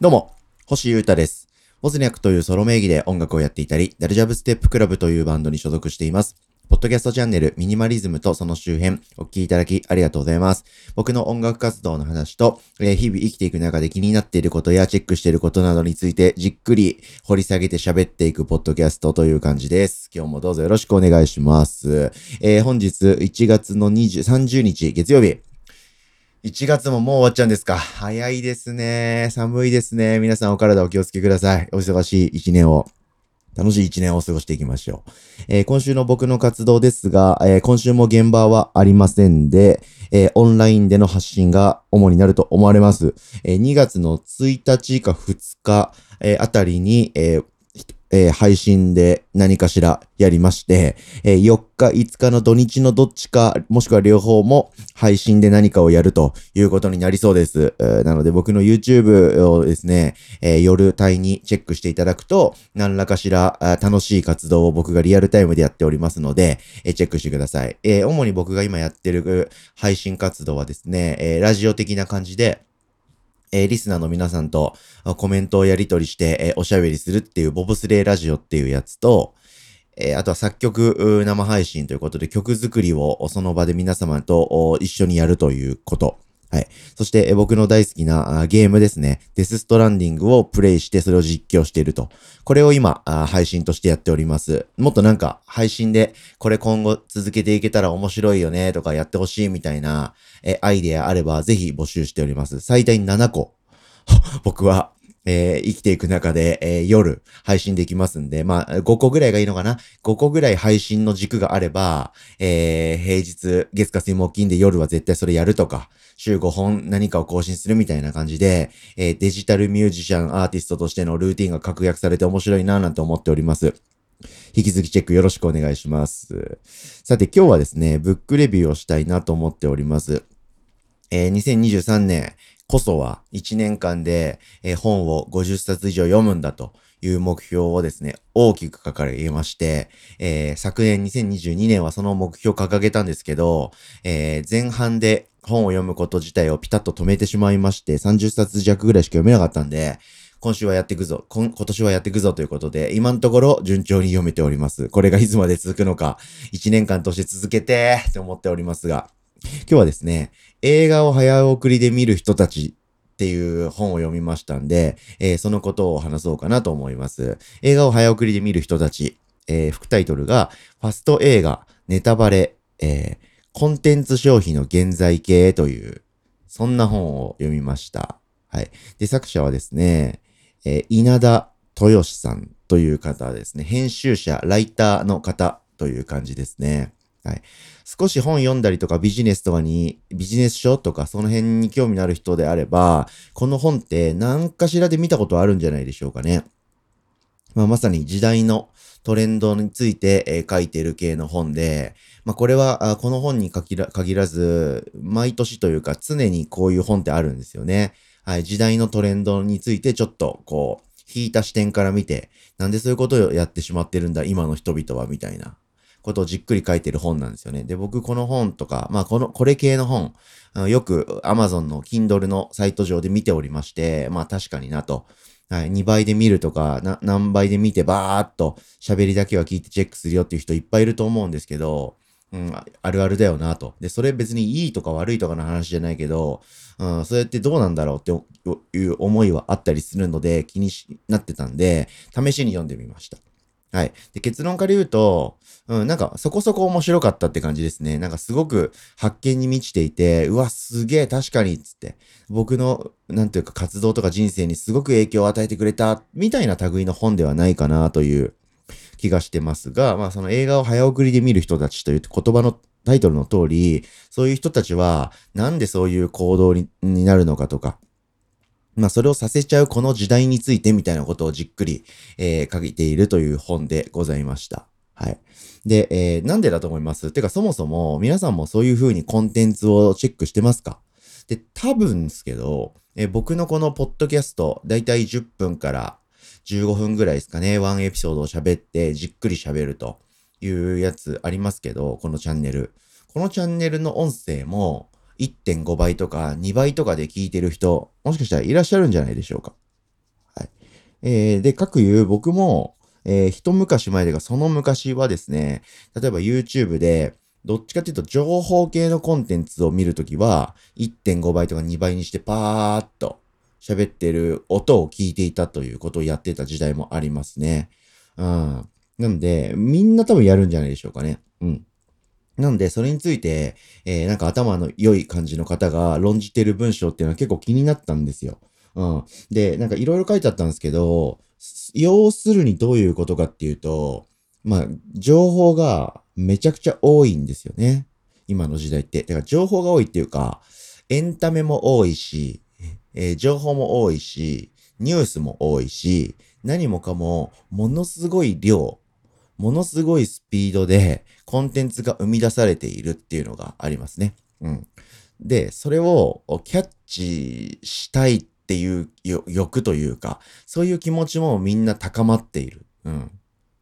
どうも、星優太です。ボズニャクというソロ名義で音楽をやっていたり、ダルジャブステップクラブというバンドに所属しています。ポッドキャストチャンネルミニマリズムとその周辺、お聞きいただきありがとうございます。僕の音楽活動の話と、えー日々生きていく中で気になっていることやチェックしていることなどについてじっくり掘り下げて喋っていくポッドキャストという感じです。今日もどうぞよろしくお願いします。えー本日1月の20 30日月曜日、1月ももう終わっちゃうんですか。早いですね。寒いですね。皆さんお体お気をつけください。お忙しい1年を、楽しい1年を過ごしていきましょう。えー今週の僕の活動ですが、えー今週も現場はありませんで、えーオンラインでの発信が主になると思われます。え2月の1日か2日、えあたりに、ええー配信で何かしらやりまして、えー4日、5日の土日のどっちか、もしくは両方も配信で何かをやるということになりそうです。えーなので僕の YouTube をですね、えー夜帯にチェックしていただくと、何らかしら楽しい活動を僕がリアルタイムでやっておりますので、えーチェックしてください。えー主に僕が今やってる配信活動はですね、えーラジオ的な感じで、えーリスナーの皆さんとコメントをやり取りして、えーおしゃべりするっていうボブスレーラジオっていうやつと、えーあとは作曲生配信ということで曲作りをその場で皆様と一緒にやるということ。はい。そして、僕の大好きなゲームですね。デスストランディングをプレイしてそれを実況していると。これを今、配信としてやっております。もっとなんか配信でこれ今後続けていけたら面白いよねとかやってほしいみたいな、えアイデアあればぜひ募集しております。最大7個。僕は、えー生きていく中で、えー夜配信できますんで、まあ、5個ぐらいがいいのかな ?5 個ぐらい配信の軸があれば、えー平日、月火水木金で夜は絶対それやるとか、週5本何かを更新するみたいな感じで、えデジタルミュージシャン、アーティストとしてのルーティンが確約されて面白いなぁなんて思っております。引き続きチェックよろしくお願いします。さて今日はですね、ブックレビューをしたいなと思っております。えー2023年こそは1年間で、え本を50冊以上読むんだという目標をですね、大きく掲げまして、えー昨年2022年はその目標を掲げたんですけど、えー前半で本を読むこと自体をピタッと止めてしまいまして、30冊弱ぐらいしか読めなかったんで、今週はやっていくぞ、今今年はやっていくぞということで、今のところ順調に読めております。これがいつまで続くのか、1年間として続けてって思っておりますが、今日はですね、映画を早送りで見る人たちっていう本を読みましたんで、えーそのことを話そうかなと思います。映画を早送りで見る人たち、えー副タイトルが、ファスト映画、ネタバレ、えーコンテンツ消費の現在形という、そんな本を読みました。はい。で、作者はですね、えー稲田豊さんという方ですね。編集者、ライターの方という感じですね。はい。少し本読んだりとかビジネスとかに、ビジネス書とかその辺に興味のある人であれば、この本って何かしらで見たことあるんじゃないでしょうかね。まあ、まさに時代のトレンドについて、えー書いてる系の本で、まあ、これは、あこの本に限ら限らず、毎年というか常にこういう本ってあるんですよね。はい、時代のトレンドについてちょっとこう、引いた視点から見て、なんでそういうことをやってしまってるんだ、今の人々は、みたいなことをじっくり書いてる本なんですよね。で、僕この本とか、まあこの、これ系の本、あのよく Amazon の Kindle のサイト上で見ておりまして、まあ確かになと。はい、2倍で見るとか、な何倍で見てバーっと喋りだけは聞いてチェックするよっていう人いっぱいいると思うんですけど、うん、あるあるだよなと。で、それ別にいいとか悪いとかの話じゃないけど、うん、それってどうなんだろうっていう思いはあったりするので気になってたんで、試しに読んでみました。はい。で、結論から言うと、うん、なんかそこそこ面白かったって感じですね。なんかすごく発見に満ちていて、うわ、すげえ確かにつって、僕の、なんていうか活動とか人生にすごく影響を与えてくれた、みたいな類の本ではないかなという気がしてますが、まあその映画を早送りで見る人たちという言葉のタイトルの通り、そういう人たちはなんでそういう行動にになるのかとか、まあそれをさせちゃうこの時代についてみたいなことをじっくり、えー書いているという本でございました。はい。で、えーなんでだと思います？てかそもそも皆さんもそういう風にコンテンツをチェックしてますか？で、多分ですけど、えー僕のこのポッドキャスト、だいたい10分から15分ぐらいですかね、ワンエピソードを喋ってじっくり喋るというやつありますけど、このチャンネル。このチャンネルの音声も1.5倍とか2倍とかで聞いてる人、もしかしたらいらっしゃるんじゃないでしょうか。はいえー、で、各言う僕も、えー、一昔前でがその昔はですね、例えば YouTube で、どっちかっていうと情報系のコンテンツを見るときは、1.5倍とか2倍にしてパーッと喋ってる音を聞いていたということをやってた時代もありますね。うん。なんで、みんな多分やるんじゃないでしょうかね。うん。なんで、それについて、えー、なんか頭の良い感じの方が論じてる文章っていうのは結構気になったんですよ。うん。で、なんかいろいろ書いてあったんですけど、要するにどういうことかっていうと、まあ、情報がめちゃくちゃ多いんですよね。今の時代って。だから情報が多いっていうか、エンタメも多いし、えー、情報も多いし、ニュースも多いし、何もかもものすごい量、ものすごいスピードでコンテンツが生み出されているっていうのがありますね。うん。で、それをキャッチしたいっていう欲というか、そういう気持ちもみんな高まっている。うん。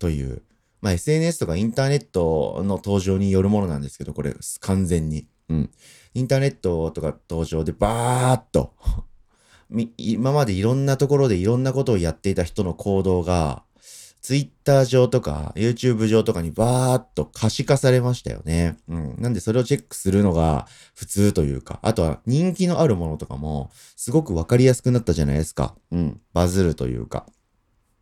という。まあ、SNS とかインターネットの登場によるものなんですけど、これ完全に。うん。インターネットとか登場でバーっと今までいろんなところでいろんなことをやっていた人の行動が、ツイッター上とか YouTube 上とかにバーっと可視化されましたよね。うん。なんでそれをチェックするのが普通というか、あとは人気のあるものとかもすごくわかりやすくなったじゃないですか。うん。バズるというか。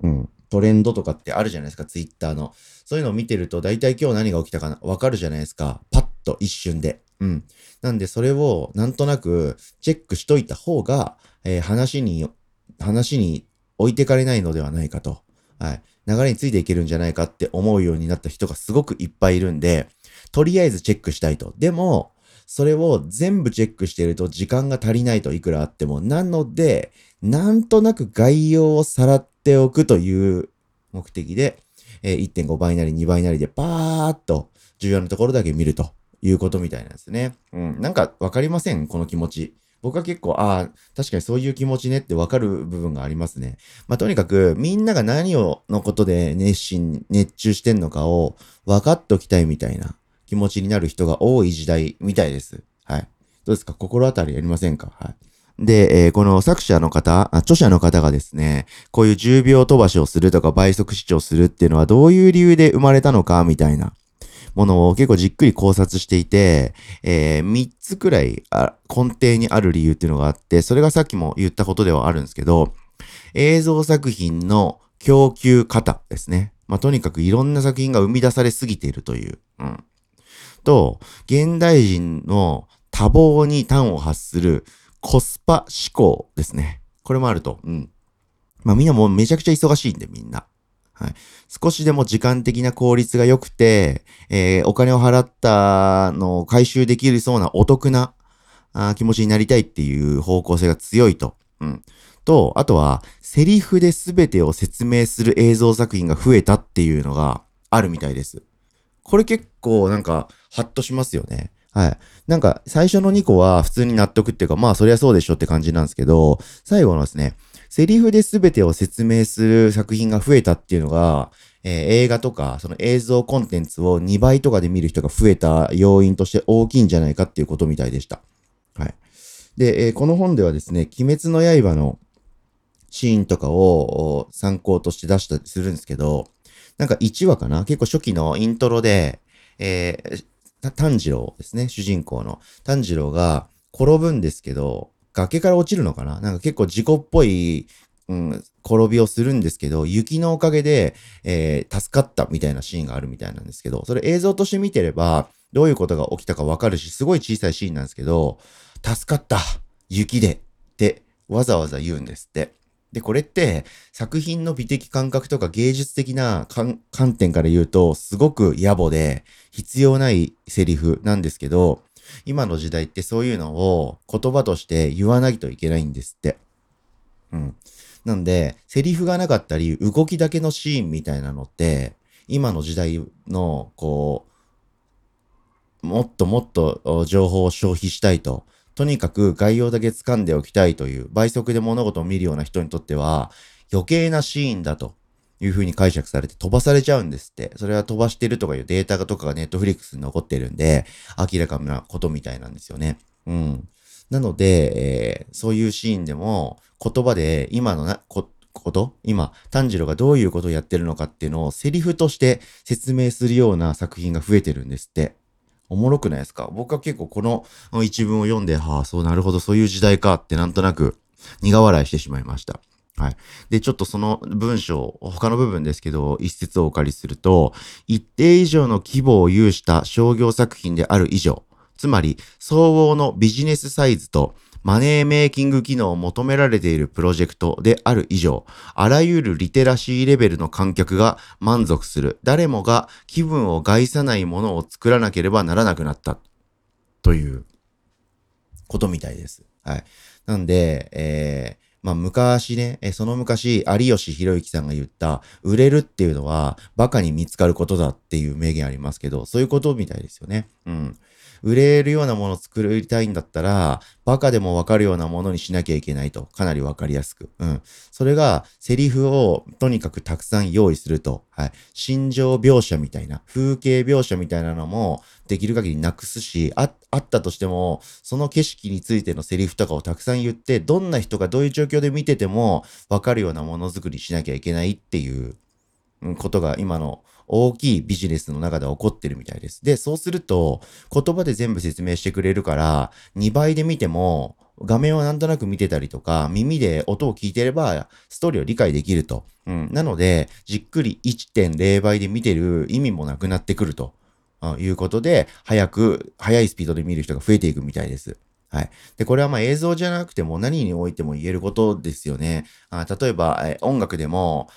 うん。トレンドとかってあるじゃないですか、ツイッターの。そういうのを見てると、大体今日何が起きたかな、わかるじゃないですか。パッと一瞬で。うん。なんで、それをなんとなくチェックしといた方が、えー、話に、話に置いてかれないのではないかと。はい。流れについていけるんじゃないかって思うようになった人がすごくいっぱいいるんで、とりあえずチェックしたいと。でも、それを全部チェックしてると時間が足りないといくらあっても。なので、なんとなく概要をさらっておくという目的で、え、1.5倍なり2倍なりでパーっと重要なところだけ見るということみたいなんですね。うん。なんかわかりません？この気持ち。僕は結構、ああ、確かにそういう気持ちねってわかる部分がありますね。まあ、とにかく、みんなが何を、のことで熱心、熱中してんのかを分かっておきたいみたいな気持ちになる人が多い時代みたいです。はい。どうですか？心当たりありませんか？はい。で、えー、この作者の方あ、著者の方がですね、こういう10秒飛ばしをするとか倍速視聴するっていうのはどういう理由で生まれたのかみたいなものを結構じっくり考察していて、えー、3つくらい根底にある理由っていうのがあって、それがさっきも言ったことではあるんですけど、映像作品の供給方ですね。まあ、とにかくいろんな作品が生み出されすぎているという。うん。と、現代人の多忙に端を発するコスパ思考ですね。これもあると。うん。まあみんなもうめちゃくちゃ忙しいんでみんな。はい。少しでも時間的な効率が良くて、えー、お金を払ったのを回収できるそうなお得なあ気持ちになりたいっていう方向性が強いと。うん。と、あとは、セリフで全てを説明する映像作品が増えたっていうのがあるみたいです。これ結構なんか、ハッとしますよね。はい。なんか、最初の2個は普通に納得っていうか、まあ、そりゃそうでしょって感じなんですけど、最後のですね、セリフで全てを説明する作品が増えたっていうのが、えー、映画とか、その映像コンテンツを2倍とかで見る人が増えた要因として大きいんじゃないかっていうことみたいでした。はい。で、えー、この本ではですね、鬼滅の刃のシーンとかを参考として出したりするんですけど、なんか1話かな？結構初期のイントロで、えー、炭治郎ですね、主人公の。炭治郎が転ぶんですけど、崖から落ちるのかな？なんか結構事故っぽい、うん、転びをするんですけど、雪のおかげで、えー、助かったみたいなシーンがあるみたいなんですけど、それ映像として見てれば、どういうことが起きたかわかるし、すごい小さいシーンなんですけど、助かった雪でってわざわざ言うんですって。で、これって作品の美的感覚とか芸術的な観点から言うとすごく野暮で必要ないセリフなんですけど、今の時代ってそういうのを言葉として言わないといけないんですって。うん。なんで、セリフがなかったり、動きだけのシーンみたいなのって、今の時代の、こう、もっともっと情報を消費したいと、とにかく概要だけ掴んでおきたいという、倍速で物事を見るような人にとっては、余計なシーンだという風に解釈されて飛ばされちゃうんですって。それは飛ばしてるとかいうデータとかがネットフリックスに残ってるんで、明らかなことみたいなんですよね。うん。なので、えー、そういうシーンでも言葉で今のな、ここと、今、炭治郎がどういうことをやってるのかっていうのをセリフとして説明するような作品が増えてるんですって。おもろくないですか？僕は結構この一文を読んで、はあ、そうなるほど、そういう時代かってなんとなく苦笑いしてしまいました。はい。で、ちょっとその文章、他の部分ですけど、一節をお借りすると、一定以上の規模を有した商業作品である以上、つまり、相応のビジネスサイズとマネーメイキング機能を求められているプロジェクトである以上、あらゆるリテラシーレベルの観客が満足する、誰もが気分を害さないものを作らなければならなくなった、ということみたいです。はい。なんで、えー、まあ昔ね、その昔、有吉弘行さんが言った、売れるっていうのは、馬鹿に見つかることだっていう名言ありますけど、そういうことみたいですよね。うん。売れるようなものを作りたいんだったら、バカでもわかるようなものにしなきゃいけないと。かなりわかりやすく。うん。それが、セリフをとにかくたくさん用意すると。はい。心情描写みたいな、風景描写みたいなのも、できる限りなくすし、あ、あったとしても、その景色についてのセリフとかをたくさん言って、どんな人がどういう状況で見てても、わかるようなものづくりしなきゃいけないっていうことが今の大きいビジネスの中で起こってるみたいです。で、そうすると、言葉で全部説明してくれるから、2倍で見ても、画面をなんとなく見てたりとか、耳で音を聞いてれば、ストーリーを理解できると。うん。なので、じっくり1.0倍で見てる意味もなくなってくると。いうことで、早く、早いスピードで見る人が増えていくみたいです。はい。で、これはまあ映像じゃなくても何においても言えることですよね。あ例えば、え音楽でも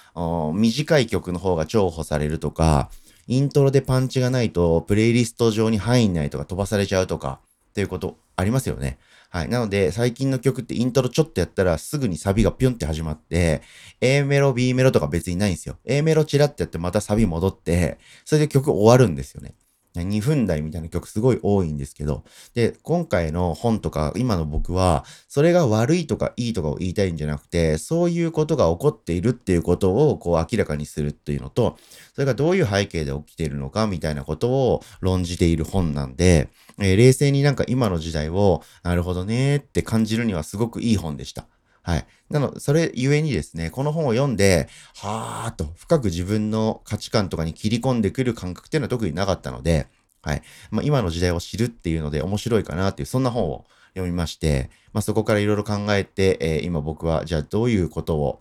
短い曲の方が重宝されるとか、イントロでパンチがないとプレイリスト上に入んないとか飛ばされちゃうとかっていうことありますよね。はい。なので、最近の曲ってイントロちょっとやったらすぐにサビがピュンって始まって、A メロ、B メロとか別にないんですよ。A メロチラってやってまたサビ戻って、それで曲終わるんですよね。2分台みたいな曲すごい多いんですけど、で、今回の本とか、今の僕は、それが悪いとかいいとかを言いたいんじゃなくて、そういうことが起こっているっていうことを、こう明らかにするっていうのと、それがどういう背景で起きているのかみたいなことを論じている本なんで、えー、冷静になんか今の時代を、なるほどねって感じるにはすごくいい本でした。はい。なの、それゆえにですね、この本を読んで、はーっと深く自分の価値観とかに切り込んでくる感覚っていうのは特になかったので、はい。まあ、今の時代を知るっていうので面白いかなっていう、そんな本を読みまして、まあ、そこからいろいろ考えて、えー、今僕は、じゃあどういうことを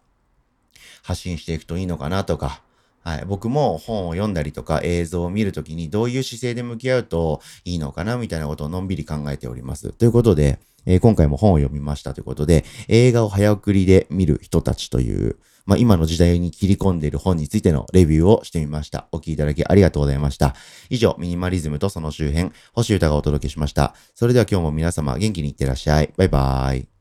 発信していくといいのかなとか、はい。僕も本を読んだりとか映像を見るときにどういう姿勢で向き合うといいのかなみたいなことをのんびり考えております。ということで、えー、今回も本を読みましたということで、映画を早送りで見る人たちという、まあ、今の時代に切り込んでいる本についてのレビューをしてみました。お聴きいただきありがとうございました。以上、ミニマリズムとその周辺、星歌がお届けしました。それでは今日も皆様元気にいってらっしゃい。バイバーイ。